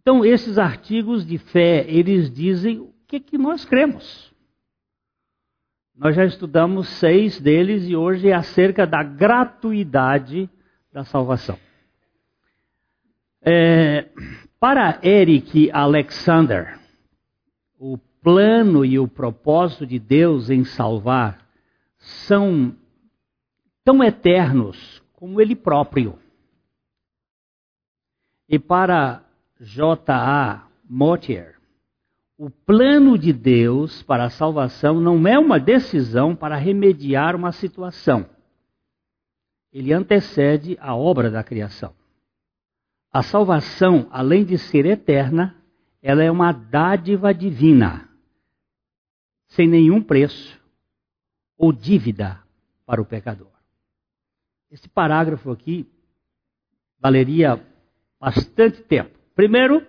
Então, esses artigos de fé, eles dizem o que, que nós cremos. Nós já estudamos seis deles e hoje é acerca da gratuidade da salvação. É, para Eric Alexander, o plano e o propósito de Deus em salvar são tão eternos como Ele próprio. E para J.A. Motier, o plano de Deus para a salvação não é uma decisão para remediar uma situação. Ele antecede a obra da criação. A salvação, além de ser eterna, ela é uma dádiva divina, sem nenhum preço ou dívida para o pecador. Esse parágrafo aqui valeria bastante tempo. Primeiro,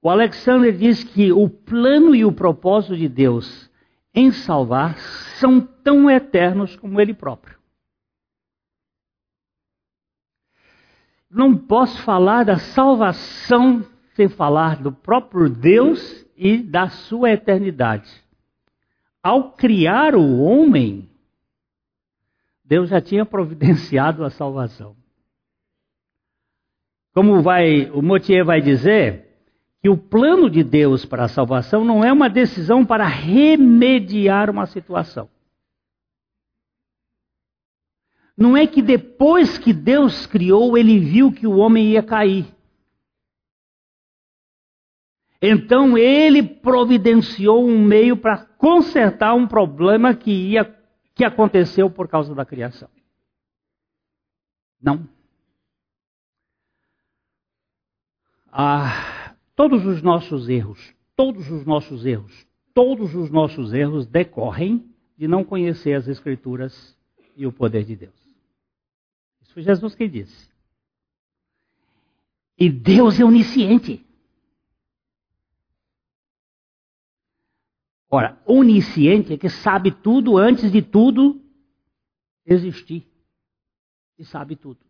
o Alexander diz que o plano e o propósito de Deus em salvar são tão eternos como ele próprio. não posso falar da salvação sem falar do próprio Deus e da sua eternidade. Ao criar o homem, Deus já tinha providenciado a salvação. Como vai, o Motier vai dizer, que o plano de Deus para a salvação não é uma decisão para remediar uma situação. Não é que depois que Deus criou, ele viu que o homem ia cair. Então ele providenciou um meio para consertar um problema que ia que aconteceu por causa da criação. Não. Ah, todos os nossos erros, todos os nossos erros, todos os nossos erros decorrem de não conhecer as Escrituras e o poder de Deus. Foi Jesus que disse. E Deus é onisciente. Ora, onisciente é que sabe tudo antes de tudo existir. E sabe tudo.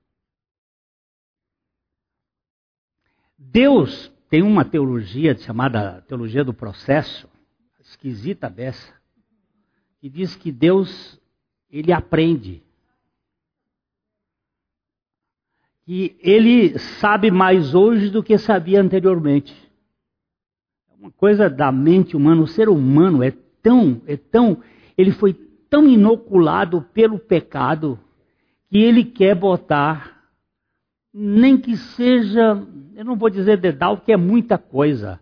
Deus tem uma teologia chamada teologia do processo, esquisita dessa, que diz que Deus ele aprende que ele sabe mais hoje do que sabia anteriormente. É uma coisa da mente humana, o ser humano é tão, é tão, ele foi tão inoculado pelo pecado que ele quer botar, nem que seja, eu não vou dizer dedal, que é muita coisa,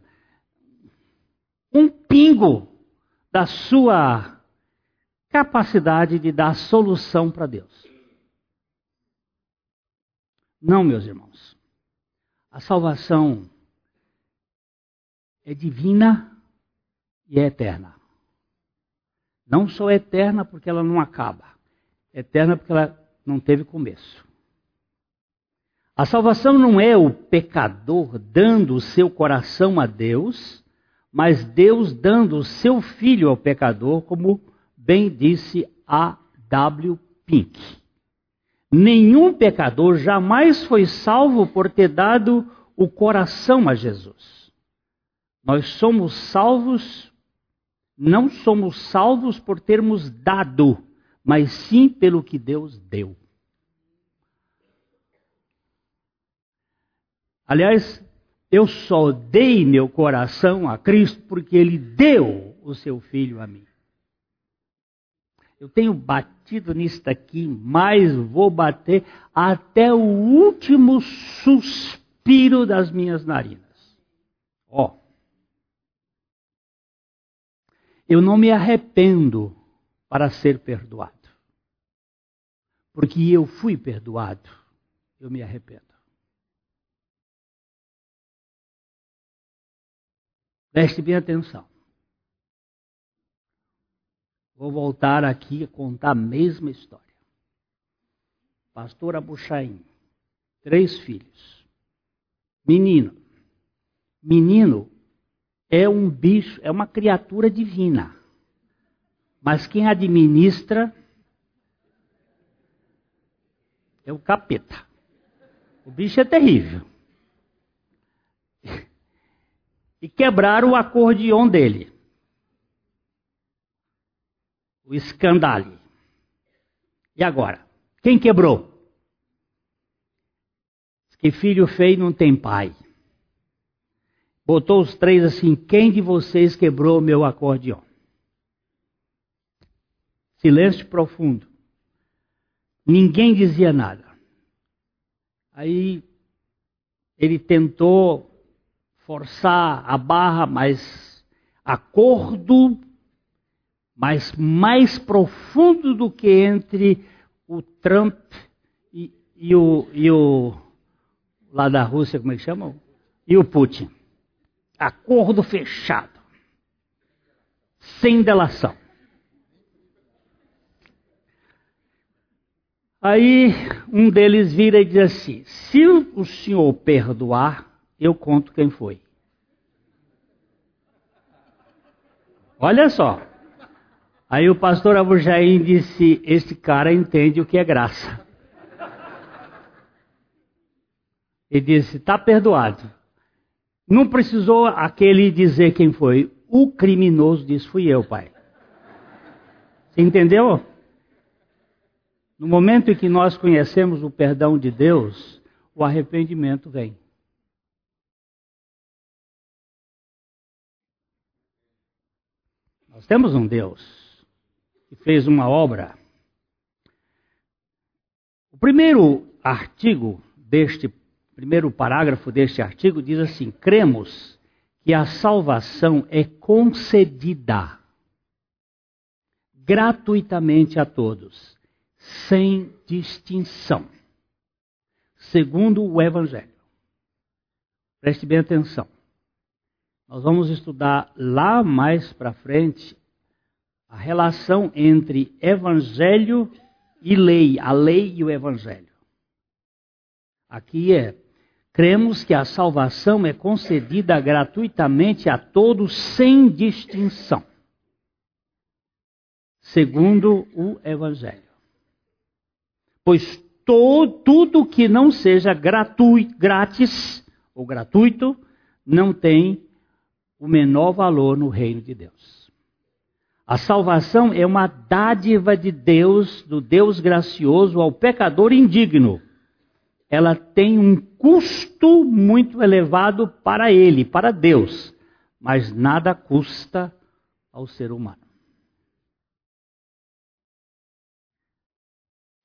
um pingo da sua capacidade de dar solução para Deus. Não, meus irmãos. A salvação é divina e é eterna. Não só é eterna porque ela não acaba, é eterna porque ela não teve começo. A salvação não é o pecador dando o seu coração a Deus, mas Deus dando o seu filho ao pecador, como bem disse a W. Pink. Nenhum pecador jamais foi salvo por ter dado o coração a Jesus. Nós somos salvos, não somos salvos por termos dado, mas sim pelo que Deus deu. Aliás, eu só dei meu coração a Cristo porque Ele deu o seu Filho a mim. Eu tenho batido nisso aqui, mas vou bater até o último suspiro das minhas narinas. Ó. Oh. Eu não me arrependo para ser perdoado. Porque eu fui perdoado, eu me arrependo. Preste bem atenção. Vou voltar aqui a contar a mesma história. Pastor Abuchaim, três filhos. Menino. Menino é um bicho, é uma criatura divina. Mas quem administra é o capeta. O bicho é terrível. E quebraram o acordeon dele. O escandale. E agora? Quem quebrou? Que filho feio não tem pai. Botou os três assim: quem de vocês quebrou meu acordeon? Silêncio profundo. Ninguém dizia nada. Aí ele tentou forçar a barra, mas acordo, mas mais profundo do que entre o Trump e, e, o, e o lá da Rússia, como é que chama? E o Putin. Acordo fechado. Sem delação. Aí um deles vira e diz assim: se o senhor perdoar, eu conto quem foi. Olha só. Aí o pastor Abu Jaim disse: Este cara entende o que é graça. Ele disse: Está perdoado. Não precisou aquele dizer quem foi. O criminoso disse: Fui eu, pai. Você entendeu? No momento em que nós conhecemos o perdão de Deus, o arrependimento vem. Nós temos um Deus que fez uma obra. O primeiro artigo deste, primeiro parágrafo deste artigo diz assim: cremos que a salvação é concedida gratuitamente a todos, sem distinção, segundo o Evangelho. Preste bem atenção. Nós vamos estudar lá mais para frente a relação entre evangelho e lei, a lei e o evangelho. Aqui é: cremos que a salvação é concedida gratuitamente a todos sem distinção, segundo o evangelho. Pois to, tudo que não seja gratuito, grátis ou gratuito não tem o menor valor no reino de Deus. A salvação é uma dádiva de Deus, do Deus gracioso ao pecador indigno. Ela tem um custo muito elevado para ele, para Deus, mas nada custa ao ser humano.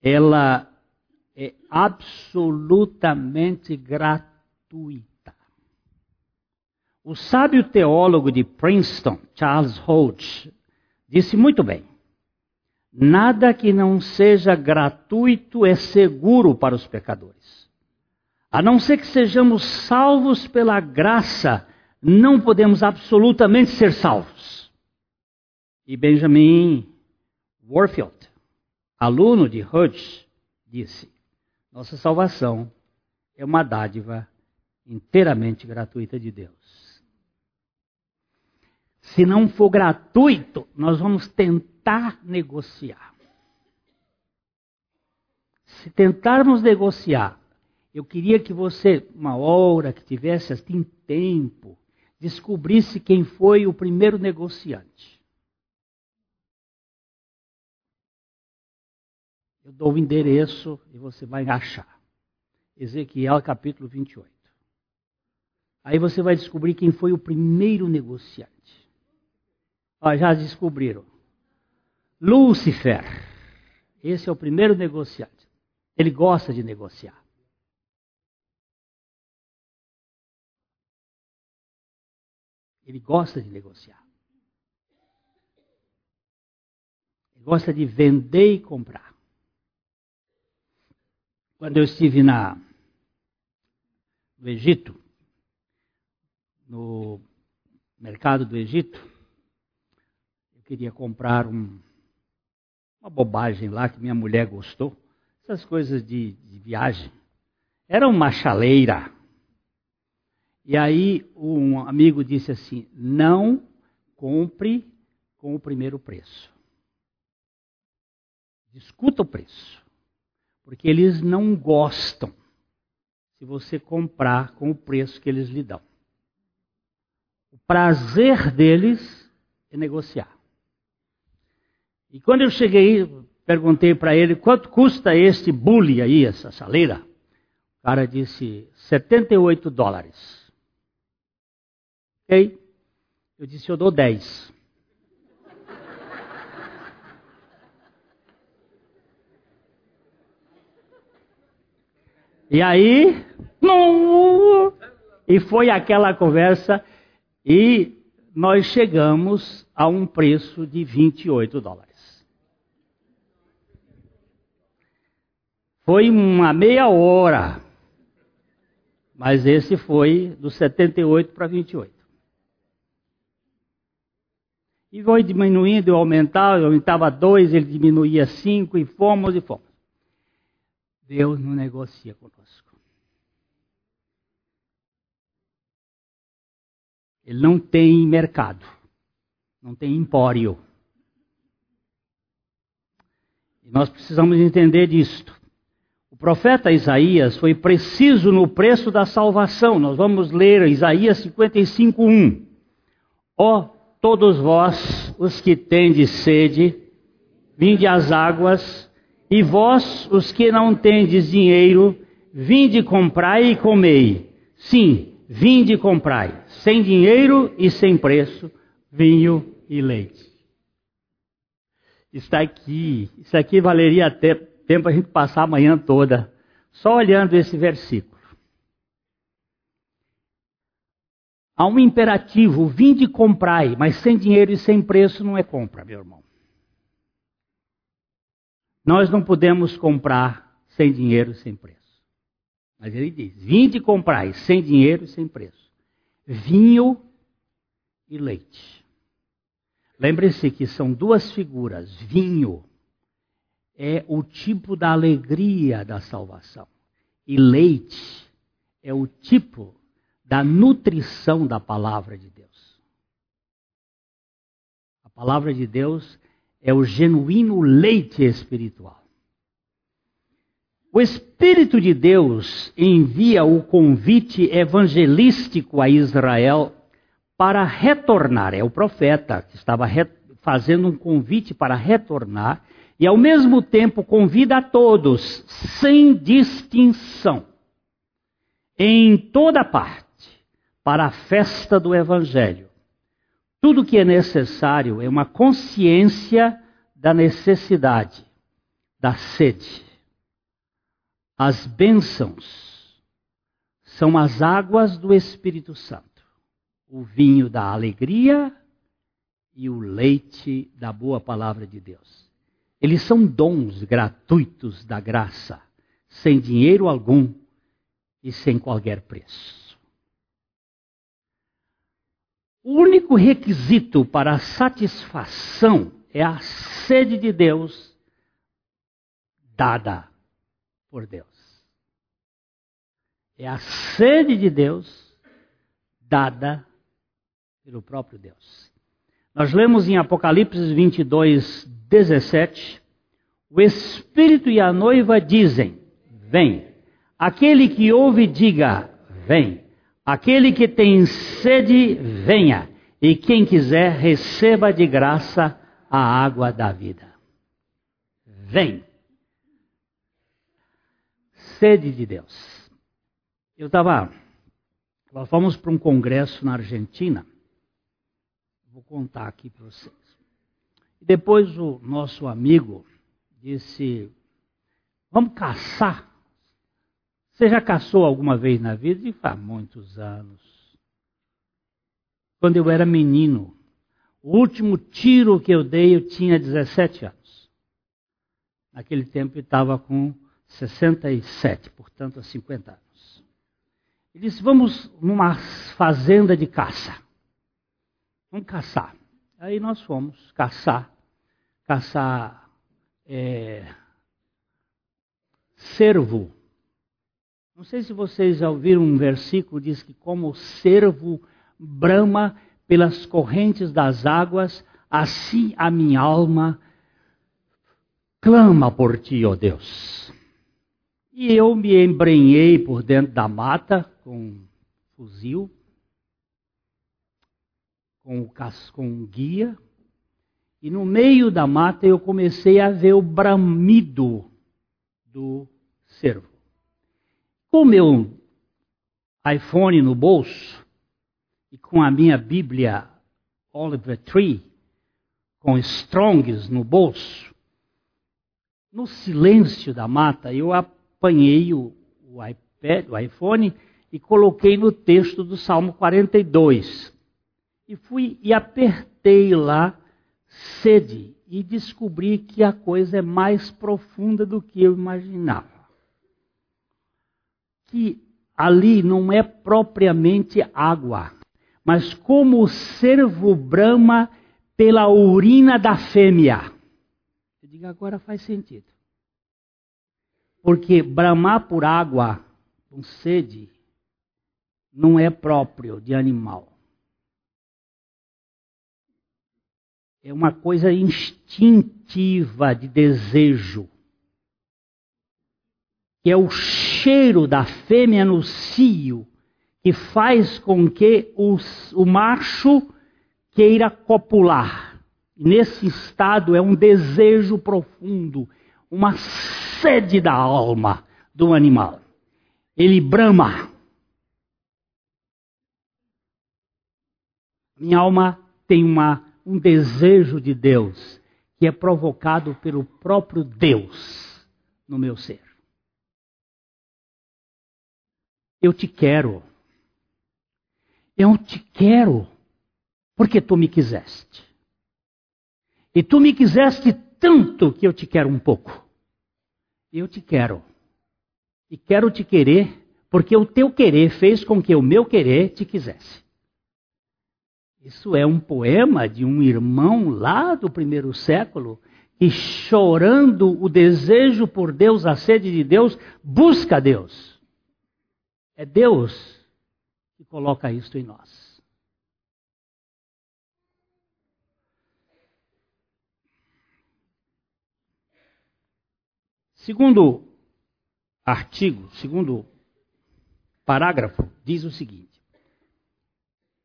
Ela é absolutamente gratuita. O sábio teólogo de Princeton, Charles Holt, disse muito bem: Nada que não seja gratuito é seguro para os pecadores. A não ser que sejamos salvos pela graça, não podemos absolutamente ser salvos. E Benjamin Warfield, aluno de Hodge, disse: Nossa salvação é uma dádiva inteiramente gratuita de Deus. Se não for gratuito, nós vamos tentar negociar. Se tentarmos negociar, eu queria que você, uma hora que tivesse assim tempo, descobrisse quem foi o primeiro negociante. Eu dou o endereço e você vai achar. Ezequiel capítulo 28. Aí você vai descobrir quem foi o primeiro negociante. Já descobriram. Lúcifer. Esse é o primeiro negociante. Ele gosta de negociar. Ele gosta de negociar. Ele gosta de vender e comprar. Quando eu estive na, no Egito, no mercado do Egito, queria comprar um, uma bobagem lá que minha mulher gostou. Essas coisas de, de viagem. Era uma chaleira. E aí um amigo disse assim: não compre com o primeiro preço. Discuta o preço. Porque eles não gostam se você comprar com o preço que eles lhe dão. O prazer deles é negociar. E quando eu cheguei, perguntei para ele quanto custa este bully aí, essa saleira. O cara disse 78 dólares. Ok? Eu disse, eu dou 10. E aí, e foi aquela conversa e nós chegamos a um preço de 28 dólares. Foi uma meia hora, mas esse foi do 78 para 28. E foi diminuindo, aumentava, aumentava dois, ele diminuía cinco, e fomos e fomos. Deus não negocia conosco. Ele não tem mercado, não tem empório. E nós precisamos entender disto. O profeta Isaías foi preciso no preço da salvação. Nós vamos ler Isaías 55:1. Ó todos vós os que tendes sede, vinde às águas e vós, os que não tendes dinheiro, vinde comprai e comei. Sim, vinde comprai, sem dinheiro e sem preço, vinho e leite. Está aqui, isso aqui valeria até tempo a gente passar a manhã toda só olhando esse versículo. Há um imperativo, vinde comprai, mas sem dinheiro e sem preço não é compra, meu irmão. Nós não podemos comprar sem dinheiro, sem preço. Mas ele diz: vinde comprar sem dinheiro e sem preço. Vinho e leite. Lembre-se que são duas figuras. Vinho é o tipo da alegria da salvação. E leite é o tipo da nutrição da palavra de Deus. A palavra de Deus é o genuíno leite espiritual. O Espírito de Deus envia o convite evangelístico a Israel para retornar. É o profeta que estava fazendo um convite para retornar e, ao mesmo tempo, convida a todos, sem distinção, em toda parte, para a festa do Evangelho tudo que é necessário é uma consciência da necessidade, da sede. As bênçãos são as águas do Espírito Santo, o vinho da alegria e o leite da boa palavra de Deus. Eles são dons gratuitos da graça, sem dinheiro algum e sem qualquer preço. O único requisito para a satisfação é a sede de Deus dada por Deus. É a sede de Deus dada pelo próprio Deus. Nós lemos em Apocalipse 22, 17: O Espírito e a noiva dizem: Vem. Aquele que ouve, diga: Vem. Aquele que tem sede, venha, e quem quiser, receba de graça a água da vida. Vem. Sede de Deus. Eu estava. Nós fomos para um congresso na Argentina. Vou contar aqui para vocês. Depois o nosso amigo disse: Vamos caçar você já caçou alguma vez na vida? E faz muitos anos. Quando eu era menino, o último tiro que eu dei, eu tinha 17 anos. Naquele tempo eu estava com 67, portanto, há 50 anos. Ele disse: Vamos numa fazenda de caça. Vamos caçar. Aí nós fomos caçar. Caçar é, cervo não sei se vocês já ouviram um versículo diz que como o cervo brama pelas correntes das águas, assim a minha alma clama por ti, ó Deus. E eu me embrenhei por dentro da mata com um fuzil com, com um guia, e no meio da mata eu comecei a ver o bramido do cervo. Com o meu iPhone no bolso e com a minha Bíblia Oliver Tree, com Strongs no bolso, no silêncio da mata, eu apanhei o, o iPad, o iPhone e coloquei no texto do Salmo 42. E fui e apertei lá sede e descobri que a coisa é mais profunda do que eu imaginava. Que ali não é propriamente água, mas como o cervo brama pela urina da fêmea. Eu digo, agora faz sentido. Porque bramar por água com sede não é próprio de animal. É uma coisa instintiva de desejo. Que é o cheiro da fêmea no cio que faz com que os, o macho queira copular. Nesse estado é um desejo profundo, uma sede da alma do animal. Ele brama. Minha alma tem uma, um desejo de Deus que é provocado pelo próprio Deus no meu ser. Eu te quero. Eu te quero porque tu me quiseste. E tu me quiseste tanto que eu te quero um pouco. Eu te quero. E quero te querer porque o teu querer fez com que o meu querer te quisesse. Isso é um poema de um irmão lá do primeiro século que, chorando o desejo por Deus, a sede de Deus, busca Deus. É Deus que coloca isto em nós. Segundo artigo, segundo parágrafo, diz o seguinte: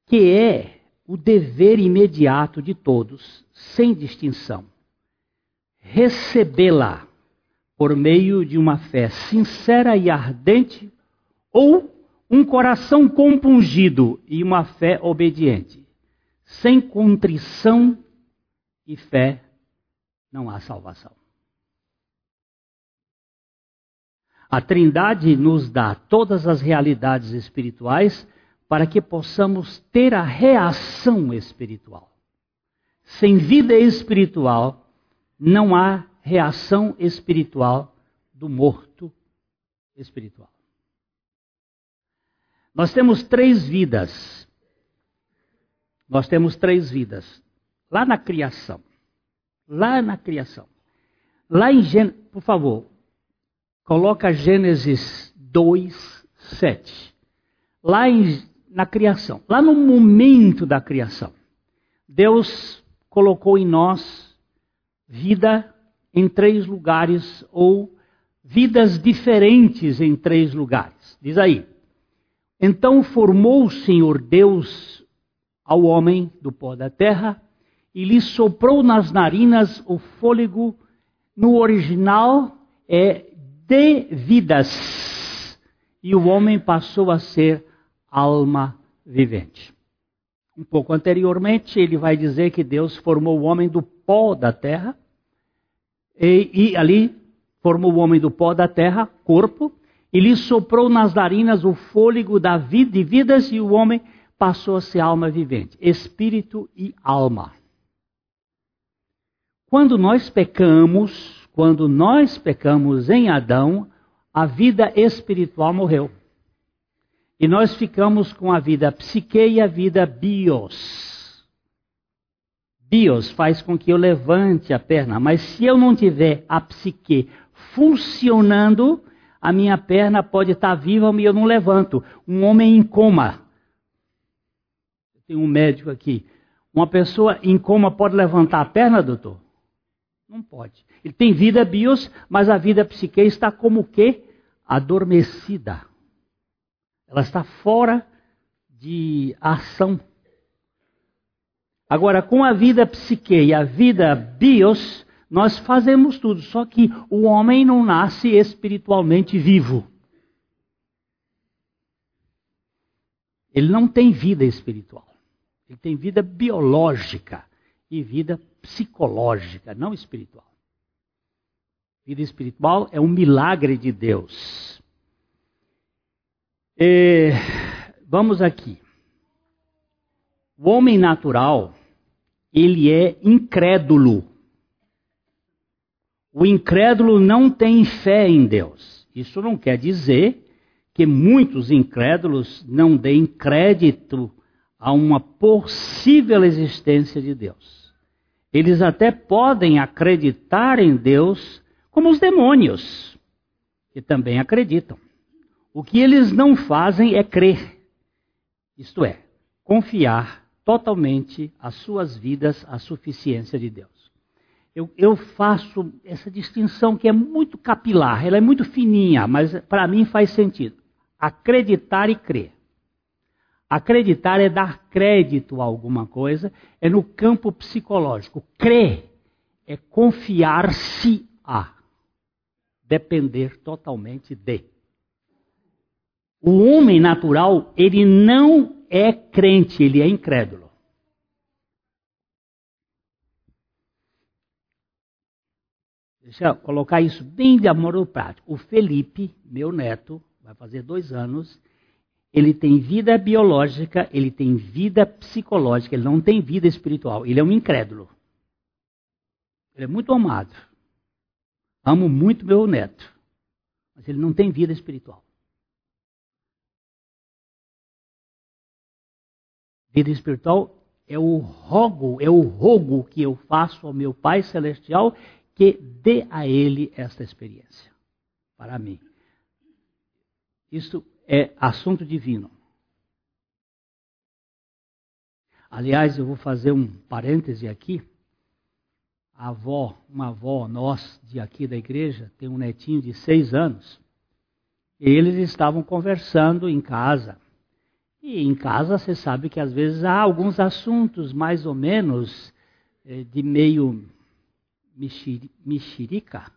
que é o dever imediato de todos, sem distinção, recebê-la por meio de uma fé sincera e ardente ou um coração compungido e uma fé obediente. Sem contrição e fé não há salvação. A Trindade nos dá todas as realidades espirituais para que possamos ter a reação espiritual. Sem vida espiritual, não há reação espiritual do morto espiritual. Nós temos três vidas. Nós temos três vidas. Lá na criação. Lá na criação. Lá em Gênesis, por favor, coloca Gênesis 2, 7. Lá em, na criação, lá no momento da criação, Deus colocou em nós vida em três lugares ou vidas diferentes em três lugares. Diz aí, então formou o Senhor Deus ao homem do pó da terra e lhe soprou nas narinas o fôlego. No original é de vidas. E o homem passou a ser alma vivente. Um pouco anteriormente, ele vai dizer que Deus formou o homem do pó da terra. E, e ali formou o homem do pó da terra, corpo, e lhe soprou nas narinas o fôlego da vida de vidas e o homem passou a ser alma vivente, espírito e alma. Quando nós pecamos, quando nós pecamos em Adão, a vida espiritual morreu. E nós ficamos com a vida psique e a vida bios. Bios faz com que eu levante a perna, mas se eu não tiver a psique funcionando, a minha perna pode estar viva e eu não levanto. Um homem em coma. Tem um médico aqui. Uma pessoa em coma pode levantar a perna, doutor? Não pode. Ele tem vida bios, mas a vida psique está como o quê? Adormecida. Ela está fora de ação. Agora, com a vida psique e a vida bios, nós fazemos tudo, só que o homem não nasce espiritualmente vivo. Ele não tem vida espiritual. Ele tem vida biológica e vida psicológica, não espiritual. Vida espiritual é um milagre de Deus. E, vamos aqui. O homem natural, ele é incrédulo. O incrédulo não tem fé em Deus. Isso não quer dizer que muitos incrédulos não deem crédito a uma possível existência de Deus. Eles até podem acreditar em Deus como os demônios, que também acreditam. O que eles não fazem é crer, isto é, confiar totalmente as suas vidas à suficiência de Deus. Eu, eu, faço essa distinção que é muito capilar, ela é muito fininha, mas para mim faz sentido. Acreditar e crer. Acreditar é dar crédito a alguma coisa, é no campo psicológico. Crer é confiar-se a, depender totalmente de. O homem natural, ele não é crente, ele é incrédulo. Deixa eu colocar isso bem de amor prático. O Felipe, meu neto, vai fazer dois anos, ele tem vida biológica, ele tem vida psicológica, ele não tem vida espiritual. Ele é um incrédulo. Ele é muito amado. Amo muito meu neto. Mas ele não tem vida espiritual. Vida espiritual é o rogo, é o rogo que eu faço ao meu Pai Celestial que dê a ele esta experiência. Para mim. Isso é assunto divino. Aliás, eu vou fazer um parêntese aqui. A avó, uma avó nossa de aqui da igreja, tem um netinho de seis anos. Eles estavam conversando em casa. E em casa você sabe que às vezes há alguns assuntos mais ou menos eh, de meio mexerica.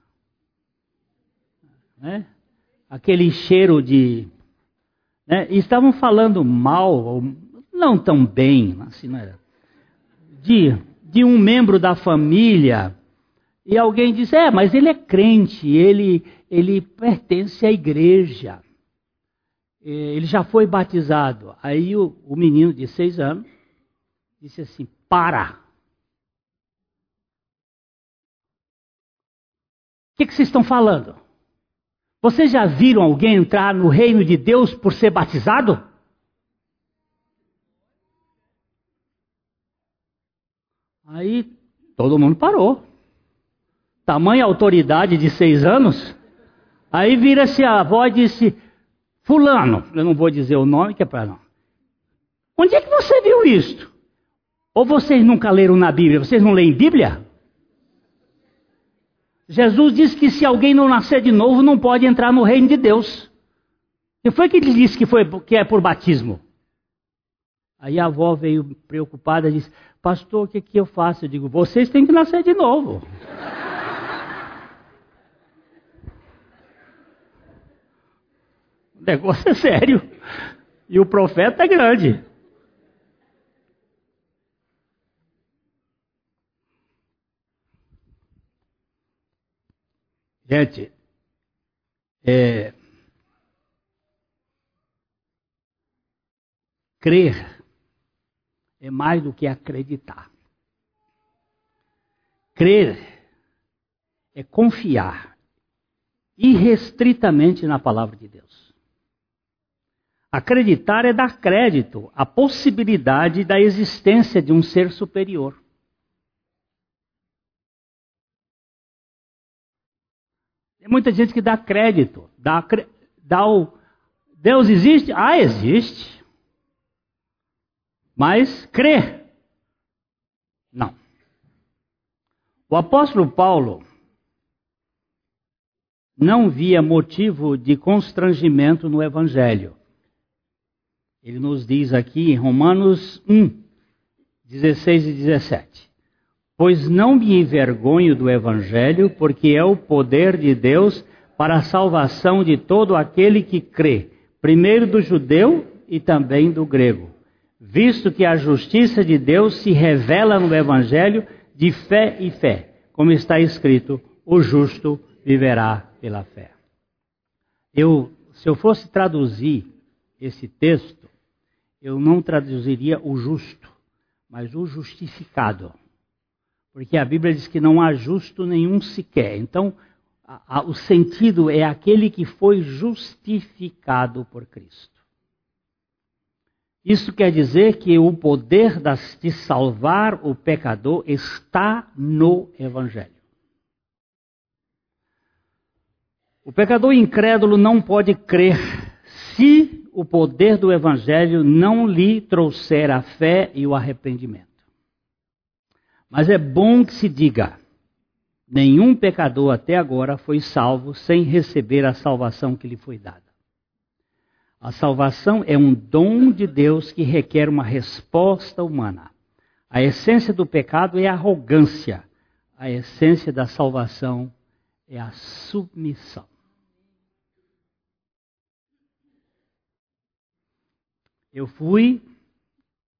Né? aquele cheiro de. Né? E estavam falando mal, não tão bem, assim, não era, de, de um membro da família. E alguém diz: É, mas ele é crente, ele, ele pertence à igreja. Ele já foi batizado. Aí o, o menino de seis anos disse assim: Para. O que, que vocês estão falando? Vocês já viram alguém entrar no reino de Deus por ser batizado? Aí todo mundo parou. Tamanha autoridade de seis anos. Aí vira-se a avó e disse: Fulano, eu não vou dizer o nome que é para não. Onde é que você viu isto? Ou vocês nunca leram na Bíblia? Vocês não leem Bíblia? Jesus disse que se alguém não nascer de novo, não pode entrar no reino de Deus. Quem foi que ele disse que, foi, que é por batismo? Aí a avó veio preocupada e disse: Pastor, o que, que eu faço? Eu digo: Vocês têm que nascer de novo. o negócio é sério. E o profeta é grande. Gente, é, crer é mais do que acreditar. Crer é confiar irrestritamente na palavra de Deus. Acreditar é dar crédito à possibilidade da existência de um ser superior. Tem muita gente que dá crédito, dá, dá o. Deus existe? Ah, existe. Mas crê? Não. O apóstolo Paulo não via motivo de constrangimento no Evangelho. Ele nos diz aqui em Romanos 1, 16 e 17. Pois não me envergonho do Evangelho, porque é o poder de Deus para a salvação de todo aquele que crê, primeiro do judeu e também do grego, visto que a justiça de Deus se revela no Evangelho de fé e fé, como está escrito: o justo viverá pela fé. Eu, se eu fosse traduzir esse texto, eu não traduziria o justo, mas o justificado. Porque a Bíblia diz que não há justo nenhum sequer. Então, a, a, o sentido é aquele que foi justificado por Cristo. Isso quer dizer que o poder de salvar o pecador está no Evangelho. O pecador incrédulo não pode crer se o poder do Evangelho não lhe trouxer a fé e o arrependimento. Mas é bom que se diga: nenhum pecador até agora foi salvo sem receber a salvação que lhe foi dada. A salvação é um dom de Deus que requer uma resposta humana. A essência do pecado é a arrogância. A essência da salvação é a submissão. Eu fui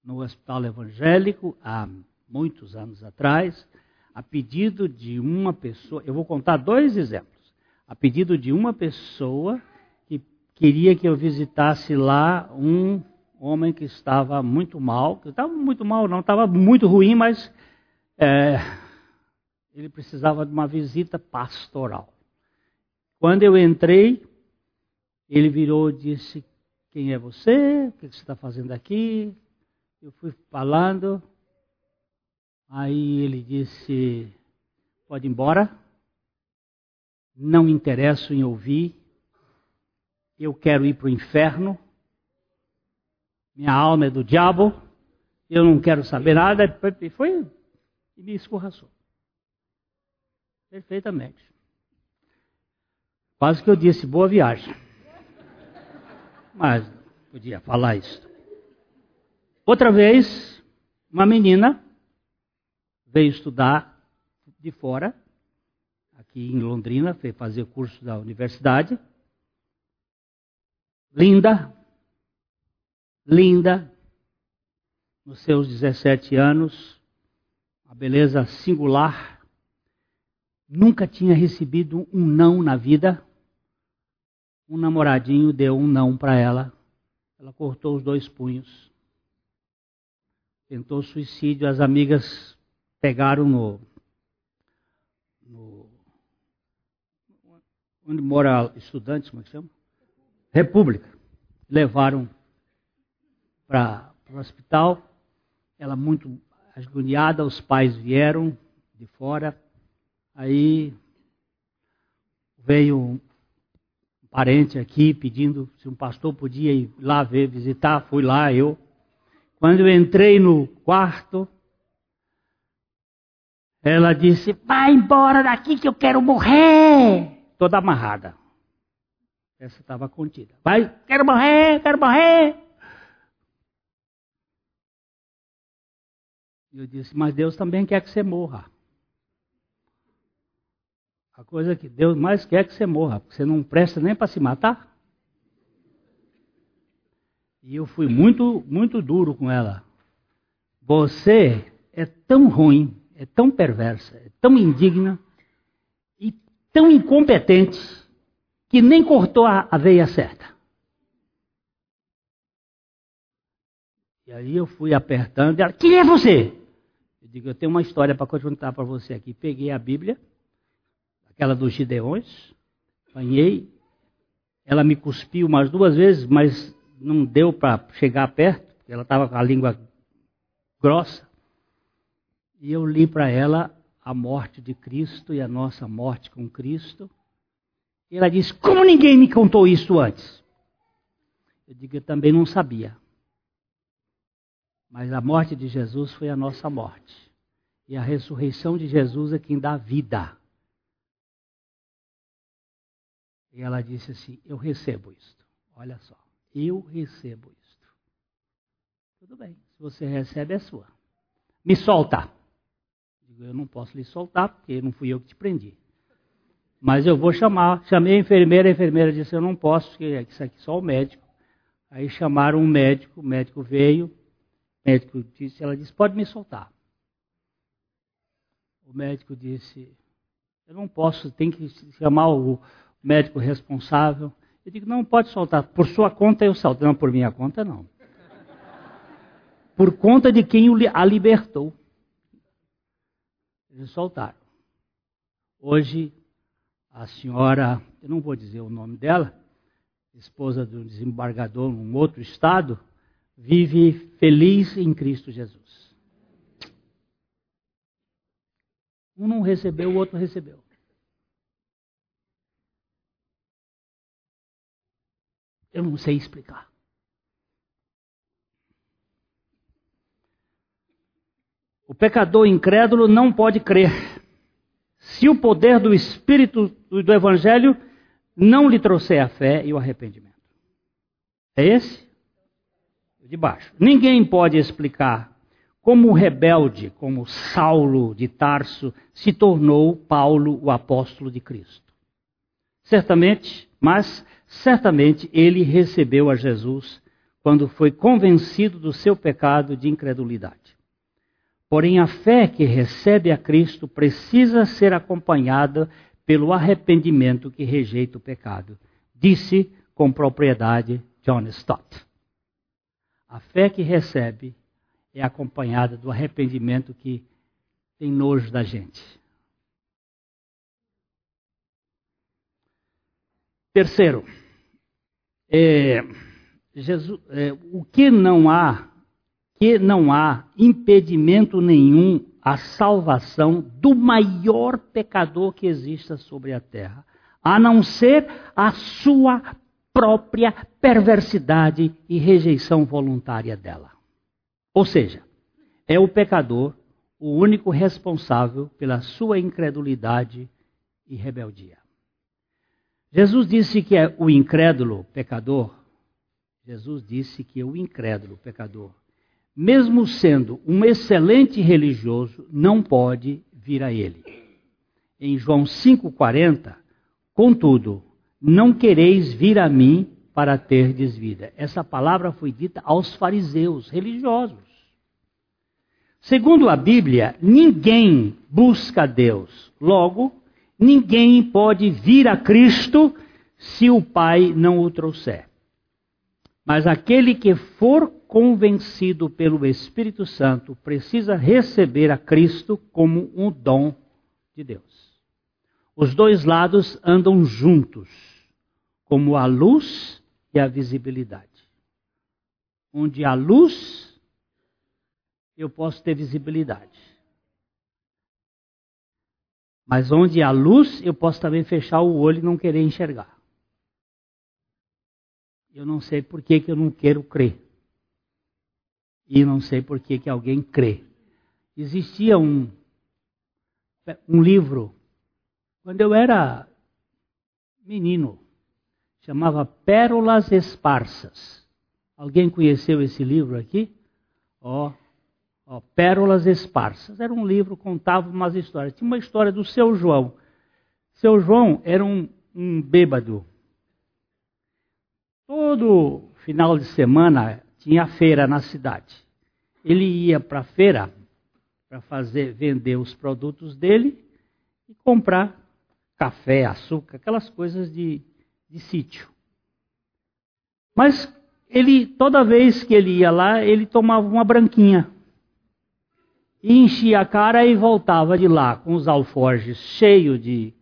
no hospital evangélico há muitos anos atrás, a pedido de uma pessoa. Eu vou contar dois exemplos. A pedido de uma pessoa que queria que eu visitasse lá um homem que estava muito mal, que estava muito mal, não estava muito ruim, mas é, ele precisava de uma visita pastoral. Quando eu entrei, ele virou e disse: quem é você? O que você está fazendo aqui? Eu fui falando. Aí ele disse: Pode ir embora. Não me interesso em ouvir. Eu quero ir para o inferno. Minha alma é do diabo. Eu não quero saber nada. E foi e me escorraçou. Perfeitamente. Quase que eu disse: Boa viagem mas podia falar isso. Outra vez, uma menina veio estudar de fora, aqui em Londrina, foi fazer curso da universidade. Linda, linda, nos seus 17 anos, a beleza singular, nunca tinha recebido um não na vida, um namoradinho deu um não para ela. Ela cortou os dois punhos. Tentou suicídio. As amigas pegaram no, no onde mora estudantes, como é que chama? República. Levaram para o hospital. Ela muito agoniada, os pais vieram de fora. Aí veio parente aqui pedindo se um pastor podia ir lá ver, visitar. Fui lá, eu. Quando eu entrei no quarto, ela disse: Vai embora daqui que eu quero morrer. Toda amarrada. Essa estava contida. Vai, quero morrer, quero morrer. Eu disse: Mas Deus também quer que você morra. A coisa que Deus mais quer é que você morra, porque você não presta nem para se matar. E eu fui muito, muito duro com ela. Você é tão ruim, é tão perversa, é tão indigna e tão incompetente que nem cortou a, veia certa. E aí eu fui apertando e ela, quem é você? Eu digo, eu tenho uma história para contar para você aqui. Peguei a Bíblia aquela dos Gideões, apanhei, ela me cuspiu umas duas vezes, mas não deu para chegar perto, ela estava com a língua grossa. E eu li para ela a morte de Cristo e a nossa morte com Cristo. E ela disse: Como ninguém me contou isso antes? Eu digo: Eu também não sabia. Mas a morte de Jesus foi a nossa morte. E a ressurreição de Jesus é quem dá vida. E ela disse assim: Eu recebo isto. Olha só, eu recebo isto. Tudo bem, se você recebe, é sua. me solta. Eu não posso lhe soltar, porque não fui eu que te prendi. Mas eu vou chamar. Chamei a enfermeira, a enfermeira disse: Eu não posso, porque isso aqui é só o médico. Aí chamaram um médico, o médico veio, o médico disse, ela disse, pode me soltar. O médico disse, eu não posso, tem que chamar o médico responsável. Eu digo, não pode soltar. Por sua conta eu solto. Não, por minha conta não. Por conta de quem a libertou. Eles soltaram. Hoje, a senhora, eu não vou dizer o nome dela, esposa de um desembargador num outro estado, vive feliz em Cristo Jesus. Um não recebeu, o outro recebeu. Eu não sei explicar. O pecador incrédulo não pode crer. Se o poder do Espírito do Evangelho não lhe trouxer a fé e o arrependimento. É esse? De baixo. Ninguém pode explicar como o rebelde, como Saulo de Tarso, se tornou Paulo, o apóstolo de Cristo. Certamente, mas certamente ele recebeu a Jesus quando foi convencido do seu pecado de incredulidade. Porém, a fé que recebe a Cristo precisa ser acompanhada pelo arrependimento que rejeita o pecado. Disse com propriedade John Stott. A fé que recebe é acompanhada do arrependimento que tem nojo da gente. Terceiro, é, Jesus, é, o que não há, que não há impedimento nenhum a salvação do maior pecador que exista sobre a terra, a não ser a sua própria perversidade e rejeição voluntária dela. Ou seja, é o pecador o único responsável pela sua incredulidade e rebeldia. Jesus disse que é o incrédulo pecador. Jesus disse que é o incrédulo pecador mesmo sendo um excelente religioso, não pode vir a ele. Em João 5,40, contudo, não quereis vir a mim para terdes vida. Essa palavra foi dita aos fariseus religiosos. Segundo a Bíblia, ninguém busca Deus. Logo, ninguém pode vir a Cristo se o Pai não o trouxer. Mas aquele que for convencido pelo Espírito Santo precisa receber a Cristo como um dom de Deus. Os dois lados andam juntos, como a luz e a visibilidade. Onde há luz, eu posso ter visibilidade. Mas onde há luz, eu posso também fechar o olho e não querer enxergar. Eu não sei por que, que eu não quero crer. E não sei por que, que alguém crê. Existia um, um livro, quando eu era menino, chamava Pérolas Esparsas. Alguém conheceu esse livro aqui? Ó, ó, Pérolas Esparsas. Era um livro, contava umas histórias. Tinha uma história do seu João. Seu João era um, um bêbado Todo final de semana tinha feira na cidade. Ele ia para a feira para fazer vender os produtos dele e comprar café, açúcar, aquelas coisas de, de sítio. Mas ele, toda vez que ele ia lá, ele tomava uma branquinha. E enchia a cara e voltava de lá com os alforjes cheios de,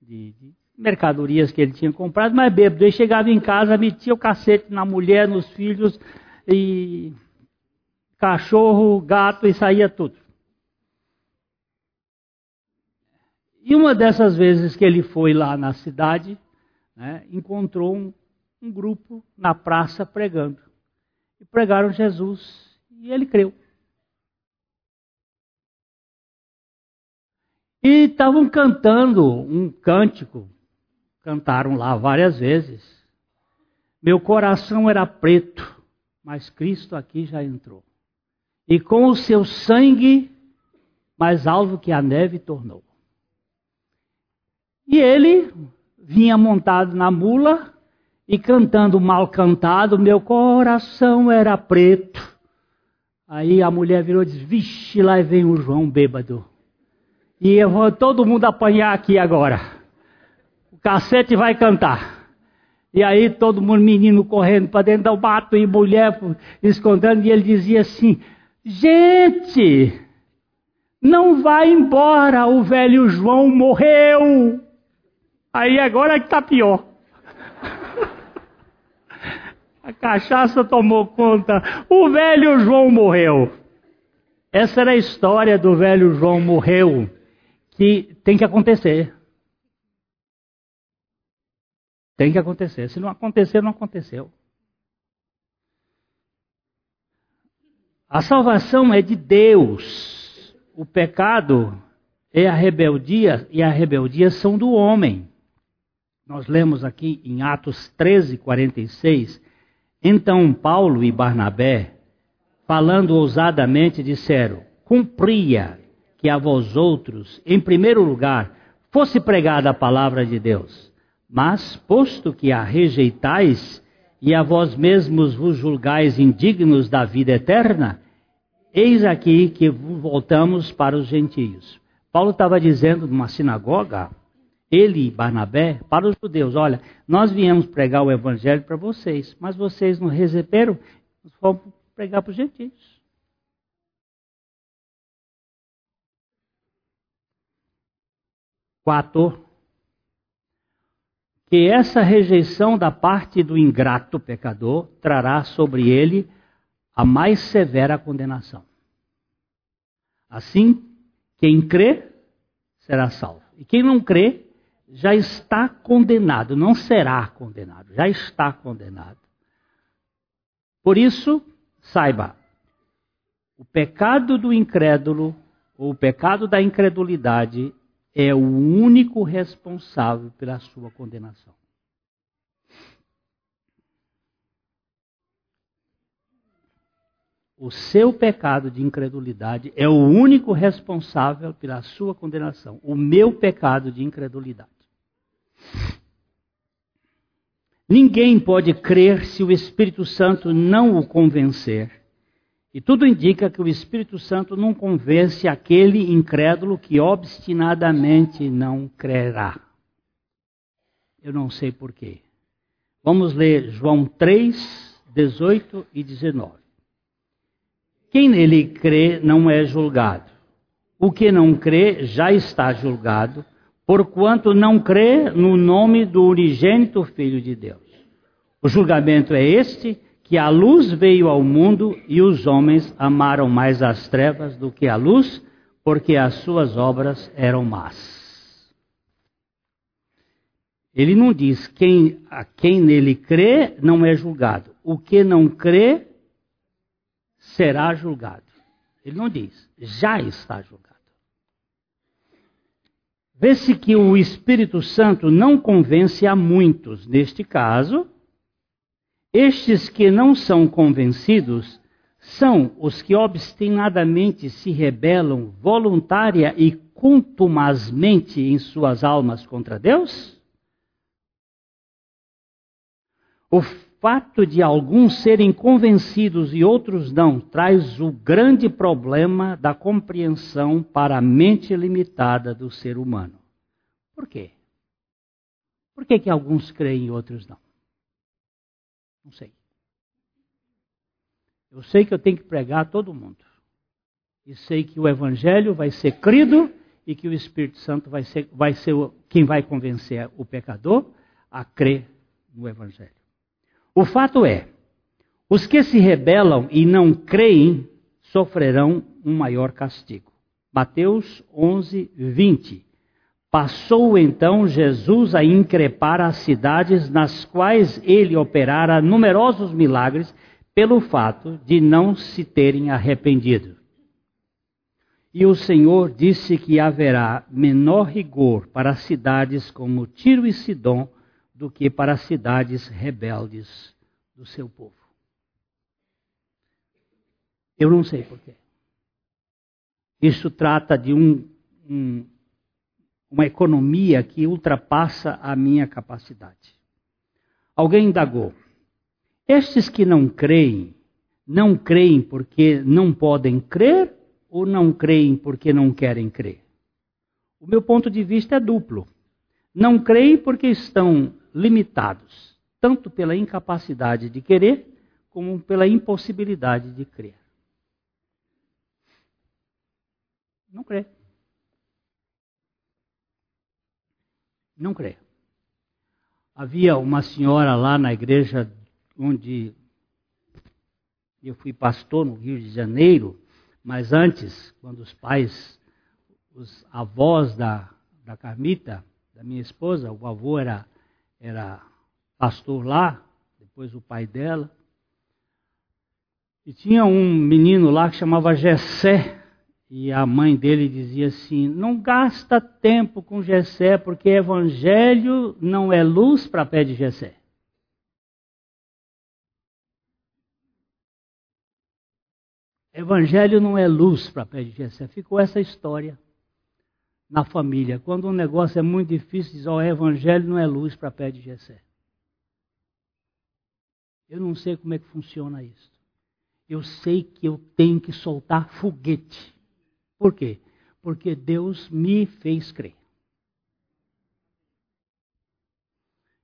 de, de mercadorias que ele tinha comprado, mas bêbado. Ele chegava em casa, metia o cacete na mulher, nos filhos, e cachorro, gato, e saía tudo. E uma dessas vezes que ele foi lá na cidade, né, encontrou um, um grupo na praça pregando. E pregaram Jesus, e ele creu. E estavam cantando um cântico Cantaram lá várias vezes. Meu coração era preto, mas Cristo aqui já entrou. e com o seu sangue mais alvo que a neve tornou. E ele vinha montado na mula e cantando mal cantado, meu coração era preto. Aí a mulher virou e disse: Vixe, lá vem o João bêbado. E eu vou todo mundo apanhar aqui agora. Cacete vai cantar. E aí todo mundo, menino correndo para dentro do mato e mulher escondendo. E ele dizia assim: Gente, não vai embora, o velho João morreu. Aí agora é que está pior. A cachaça tomou conta. O velho João morreu. Essa era a história do velho João morreu, que tem que acontecer. Tem que acontecer. Se não acontecer, não aconteceu. A salvação é de Deus. O pecado é a rebeldia e a rebeldia são do homem. Nós lemos aqui em Atos 13, 46 então Paulo e Barnabé, falando ousadamente, disseram: Cumpria que a vós outros, em primeiro lugar, fosse pregada a palavra de Deus. Mas, posto que a rejeitais e a vós mesmos vos julgais indignos da vida eterna, eis aqui que voltamos para os gentios. Paulo estava dizendo numa sinagoga ele e Barnabé, para os judeus: olha, nós viemos pregar o evangelho para vocês, mas vocês não receberam, vamos pregar para os gentios. Quatro, que essa rejeição da parte do ingrato pecador trará sobre ele a mais severa condenação. Assim, quem crê será salvo. E quem não crê já está condenado, não será condenado, já está condenado. Por isso, saiba, o pecado do incrédulo, ou o pecado da incredulidade, é o único responsável pela sua condenação. O seu pecado de incredulidade é o único responsável pela sua condenação. O meu pecado de incredulidade. Ninguém pode crer se o Espírito Santo não o convencer. E tudo indica que o Espírito Santo não convence aquele incrédulo que obstinadamente não crerá. Eu não sei porquê. Vamos ler João 3, 18 e 19. Quem nele crê não é julgado. O que não crê já está julgado porquanto não crê no nome do unigênito Filho de Deus. O julgamento é este, que a luz veio ao mundo e os homens amaram mais as trevas do que a luz, porque as suas obras eram más. Ele não diz quem, a quem nele crê não é julgado. O que não crê será julgado. Ele não diz, já está julgado. Vê-se que o Espírito Santo não convence a muitos. Neste caso, estes que não são convencidos são os que obstinadamente se rebelam voluntária e contumazmente em suas almas contra Deus? O fato de alguns serem convencidos e outros não traz o grande problema da compreensão para a mente limitada do ser humano. Por quê? Por que, que alguns creem e outros não? Não sei. Eu sei que eu tenho que pregar a todo mundo. E sei que o Evangelho vai ser crido e que o Espírito Santo vai ser, vai ser quem vai convencer o pecador a crer no Evangelho. O fato é, os que se rebelam e não creem sofrerão um maior castigo. Mateus 11, 20. Passou então Jesus a increpar as cidades nas quais ele operara numerosos milagres pelo fato de não se terem arrependido. E o Senhor disse que haverá menor rigor para cidades como Tiro e Sidom do que para cidades rebeldes do seu povo. Eu não sei porquê. Isso trata de um, um, uma economia que ultrapassa a minha capacidade. Alguém indagou: estes que não creem, não creem porque não podem crer ou não creem porque não querem crer? O meu ponto de vista é duplo. Não creem porque estão limitados, tanto pela incapacidade de querer, como pela impossibilidade de crer. Não crê. Não crê. Havia uma senhora lá na igreja onde eu fui pastor no Rio de Janeiro, mas antes, quando os pais, os avós da, da Carmita, da minha esposa, o avô era, era pastor lá, depois o pai dela. E tinha um menino lá que chamava Gessé, e a mãe dele dizia assim: não gasta tempo com Gessé, porque evangelho não é luz para pé de Gessé. Evangelho não é luz para pé de Gessé. Ficou essa história na família. Quando um negócio é muito difícil, diz: Ó, oh, evangelho não é luz para pé de Gessé. Eu não sei como é que funciona isso. Eu sei que eu tenho que soltar foguete. Por quê? Porque Deus me fez crer.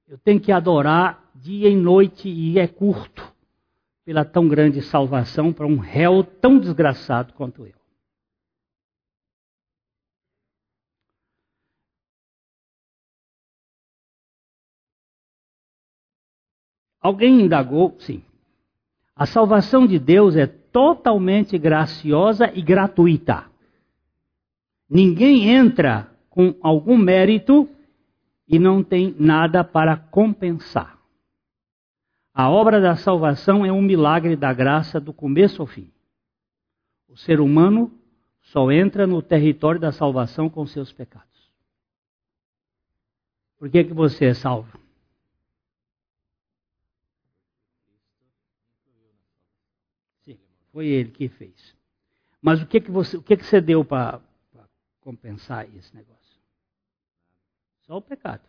Eu tenho que adorar dia e noite e é curto pela tão grande salvação para um réu tão desgraçado quanto eu. Alguém indagou? Sim. A salvação de Deus é totalmente graciosa e gratuita. Ninguém entra com algum mérito e não tem nada para compensar. A obra da salvação é um milagre da graça do começo ao fim. O ser humano só entra no território da salvação com seus pecados. Por que, que você é salvo? Foi ele que fez. Mas o que, que, você, o que, que você deu para compensar esse negócio? Só o pecado.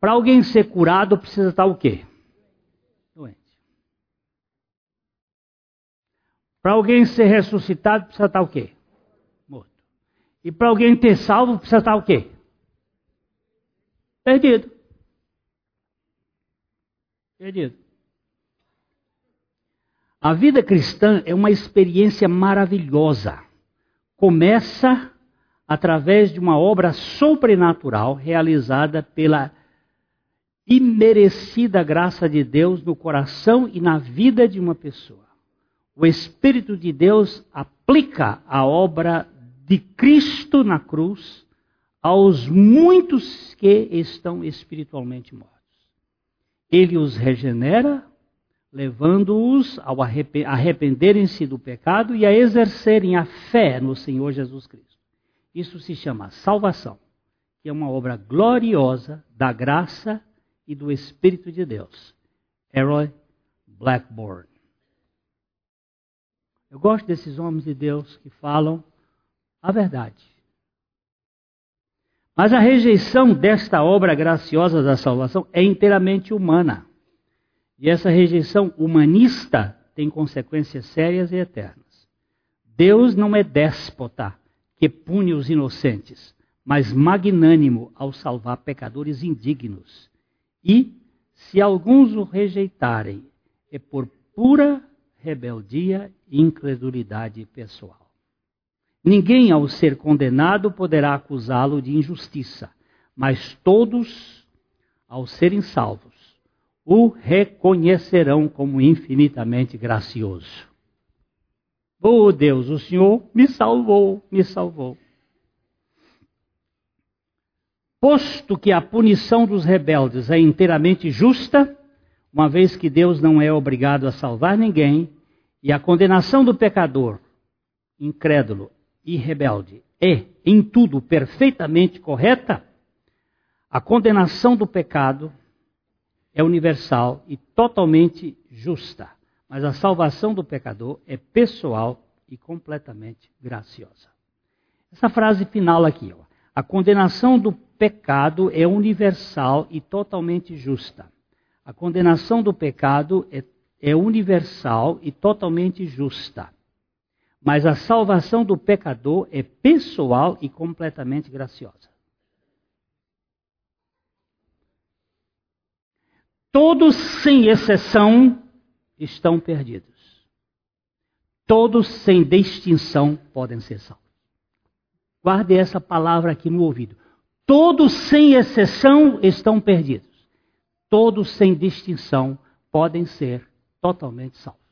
Para alguém ser curado, precisa estar o quê? Doente. Para alguém ser ressuscitado, precisa estar o quê? Morto. E para alguém ter salvo, precisa estar o quê? Perdido. Perdido. A vida cristã é uma experiência maravilhosa. Começa através de uma obra sobrenatural realizada pela imerecida graça de Deus no coração e na vida de uma pessoa. O Espírito de Deus aplica a obra de Cristo na cruz aos muitos que estão espiritualmente mortos. Ele os regenera, levando-os ao arrependerem-se do pecado e a exercerem a fé no Senhor Jesus Cristo. Isso se chama salvação, que é uma obra gloriosa da graça e do Espírito de Deus. Herói Blackburn. Eu gosto desses homens de Deus que falam a verdade. Mas a rejeição desta obra graciosa da salvação é inteiramente humana. E essa rejeição humanista tem consequências sérias e eternas. Deus não é déspota que pune os inocentes, mas magnânimo ao salvar pecadores indignos. E, se alguns o rejeitarem, é por pura rebeldia e incredulidade pessoal. Ninguém, ao ser condenado, poderá acusá-lo de injustiça, mas todos, ao serem salvos, o reconhecerão como infinitamente gracioso. Oh Deus, o Senhor me salvou, me salvou. Posto que a punição dos rebeldes é inteiramente justa, uma vez que Deus não é obrigado a salvar ninguém, e a condenação do pecador, incrédulo e rebelde, é em tudo perfeitamente correta, a condenação do pecado é universal e totalmente justa, mas a salvação do pecador é pessoal e completamente graciosa. Essa frase final aqui, ó. A condenação do pecado é universal e totalmente justa. A condenação do pecado é, é universal e totalmente justa. Mas a salvação do pecador é pessoal e completamente graciosa. Todos, sem exceção, estão perdidos. Todos, sem distinção, podem ser salvos. Guarde essa palavra aqui no ouvido. Todos, sem exceção, estão perdidos. Todos, sem distinção, podem ser totalmente salvos.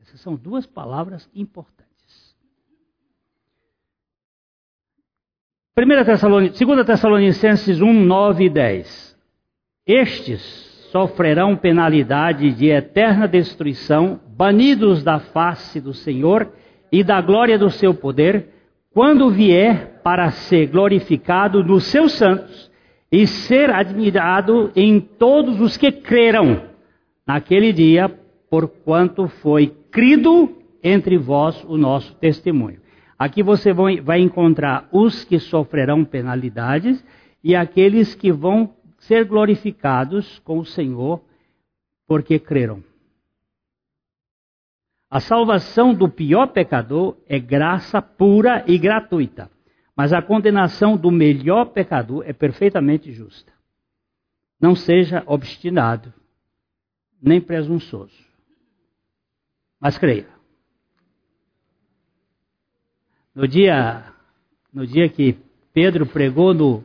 Essas são duas palavras importantes. 1 Tessalonic, 2 Tessalonicenses 1, 9 e 10. Estes sofrerão penalidade de eterna destruição, banidos da face do Senhor e da glória do seu poder, quando vier para ser glorificado nos seus santos e ser admirado em todos os que creram naquele dia, porquanto foi crido entre vós o nosso testemunho. Aqui você vai encontrar os que sofrerão penalidades e aqueles que vão ser glorificados com o Senhor porque creram. A salvação do pior pecador é graça pura e gratuita, mas a condenação do melhor pecador é perfeitamente justa. Não seja obstinado, nem presunçoso, mas creia. No dia, no dia que Pedro pregou, no,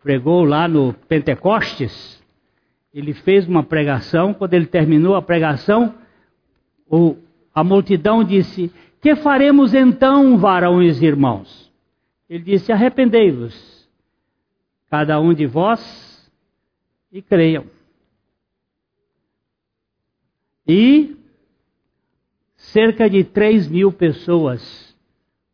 pregou lá no Pentecostes, ele fez uma pregação. Quando ele terminou a pregação, o, a multidão disse: Que faremos então, varões e irmãos? Ele disse: Arrependei-vos, cada um de vós, e creiam. E cerca de 3 mil pessoas